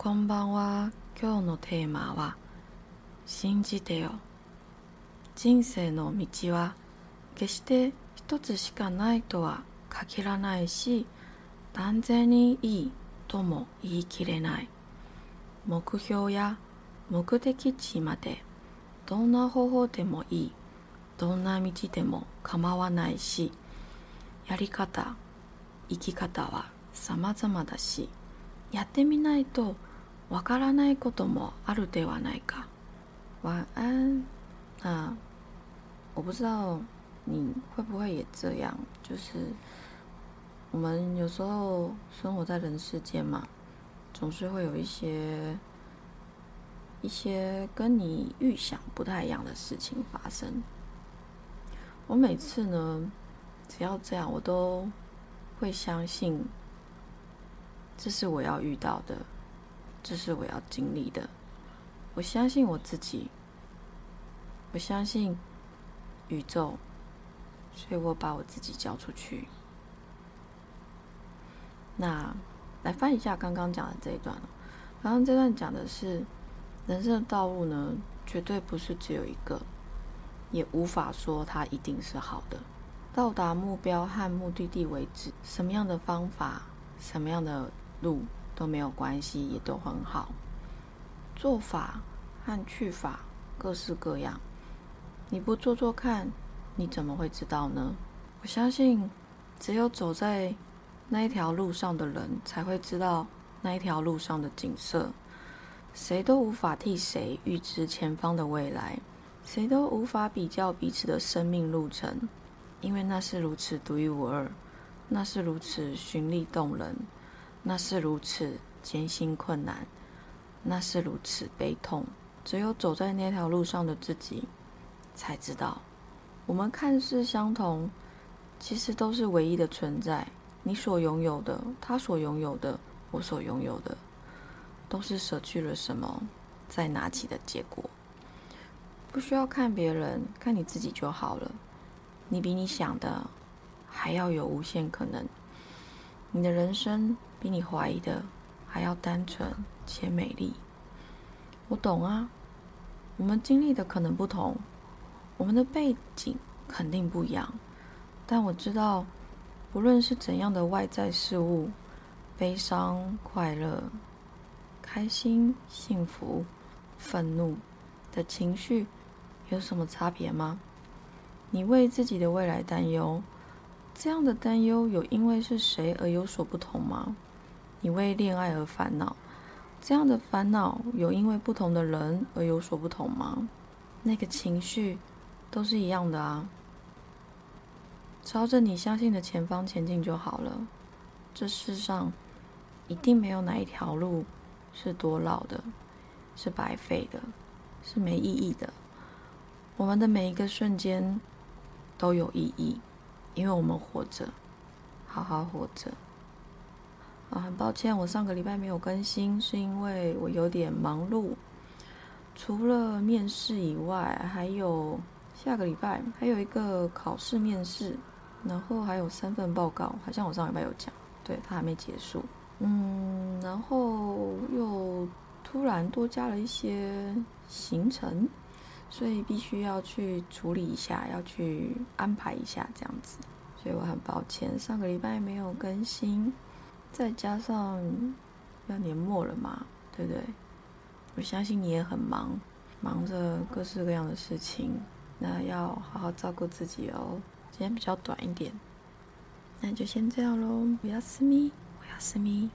こんばんは。今日のテーマは信じてよ。人生の道は決して一つしかないとは限らないし、断然にいいとも言い切れない。目標や目的地までどんな方法でもいい。どんな道でも構わないし、やり方、生き方は様々だし、やってみないとわからないこともあるではないか。晚安。那我不知道你会不会也这样，就是我们有时候生活在人世间嘛，总是会有一些一些跟你预想不太一样的事情发生。我每次呢，只要这样，我都会相信，这是我要遇到的， 这是我要经历的。我相信我自己，我相信宇宙，所以我把我自己交出去。那来翻一下刚刚讲的这一段刚刚这段讲的是人生的道路呢，绝对不是只有一个。也无法说它一定是好的。到达目标和目的地为止，什么样的方法、什么样的路都没有关系，也都很好。做法和去法各式各样，你不做做看，你怎么会知道呢？我相信，只有走在那一条路上的人，才会知道那一条路上的景色。谁都无法替谁预知前方的未来。谁都无法比较彼此的生命路程，因为那是如此独一无二，那是如此绚丽动人，那是如此艰辛困难，那是如此悲痛。只有走在那条路上的自己，才知道，我们看似相同，其实都是唯一的存在。你所拥有的，他所拥有的，我所拥有的，都是舍去了什么，再拿起的结果。不需要看别人，看你自己就好了。你比你想的还要有无限可能，你的人生比你怀疑的还要单纯且美丽。我懂啊，我们经历的可能不同，我们的背景肯定不一样。但我知道，无论是怎样的外在事物，悲伤、快乐、开心、幸福、愤怒的情绪。有什么差别吗？你为自己的未来担忧，这样的担忧有因为是谁而有所不同吗？你为恋爱而烦恼，这样的烦恼有因为不同的人而有所不同吗？那个情绪都是一样的啊。朝着你相信的前方前进就好了。这世上一定没有哪一条路是多老的，是白费的，是没意义的。我们的每一个瞬间都有意义，因为我们活着，好好活着。啊，很抱歉，我上个礼拜没有更新，是因为我有点忙碌。除了面试以外，还有下个礼拜还有一个考试面试，然后还有三份报告，好像我上礼拜有讲，对，它还没结束。嗯，然后又突然多加了一些行程。所以必须要去处理一下，要去安排一下这样子。所以我很抱歉，上个礼拜没有更新，再加上要年末了嘛，对不对？我相信你也很忙，忙着各式各样的事情，那要好好照顾自己哦。今天比较短一点，那就先这样喽。我要私密，我要私密。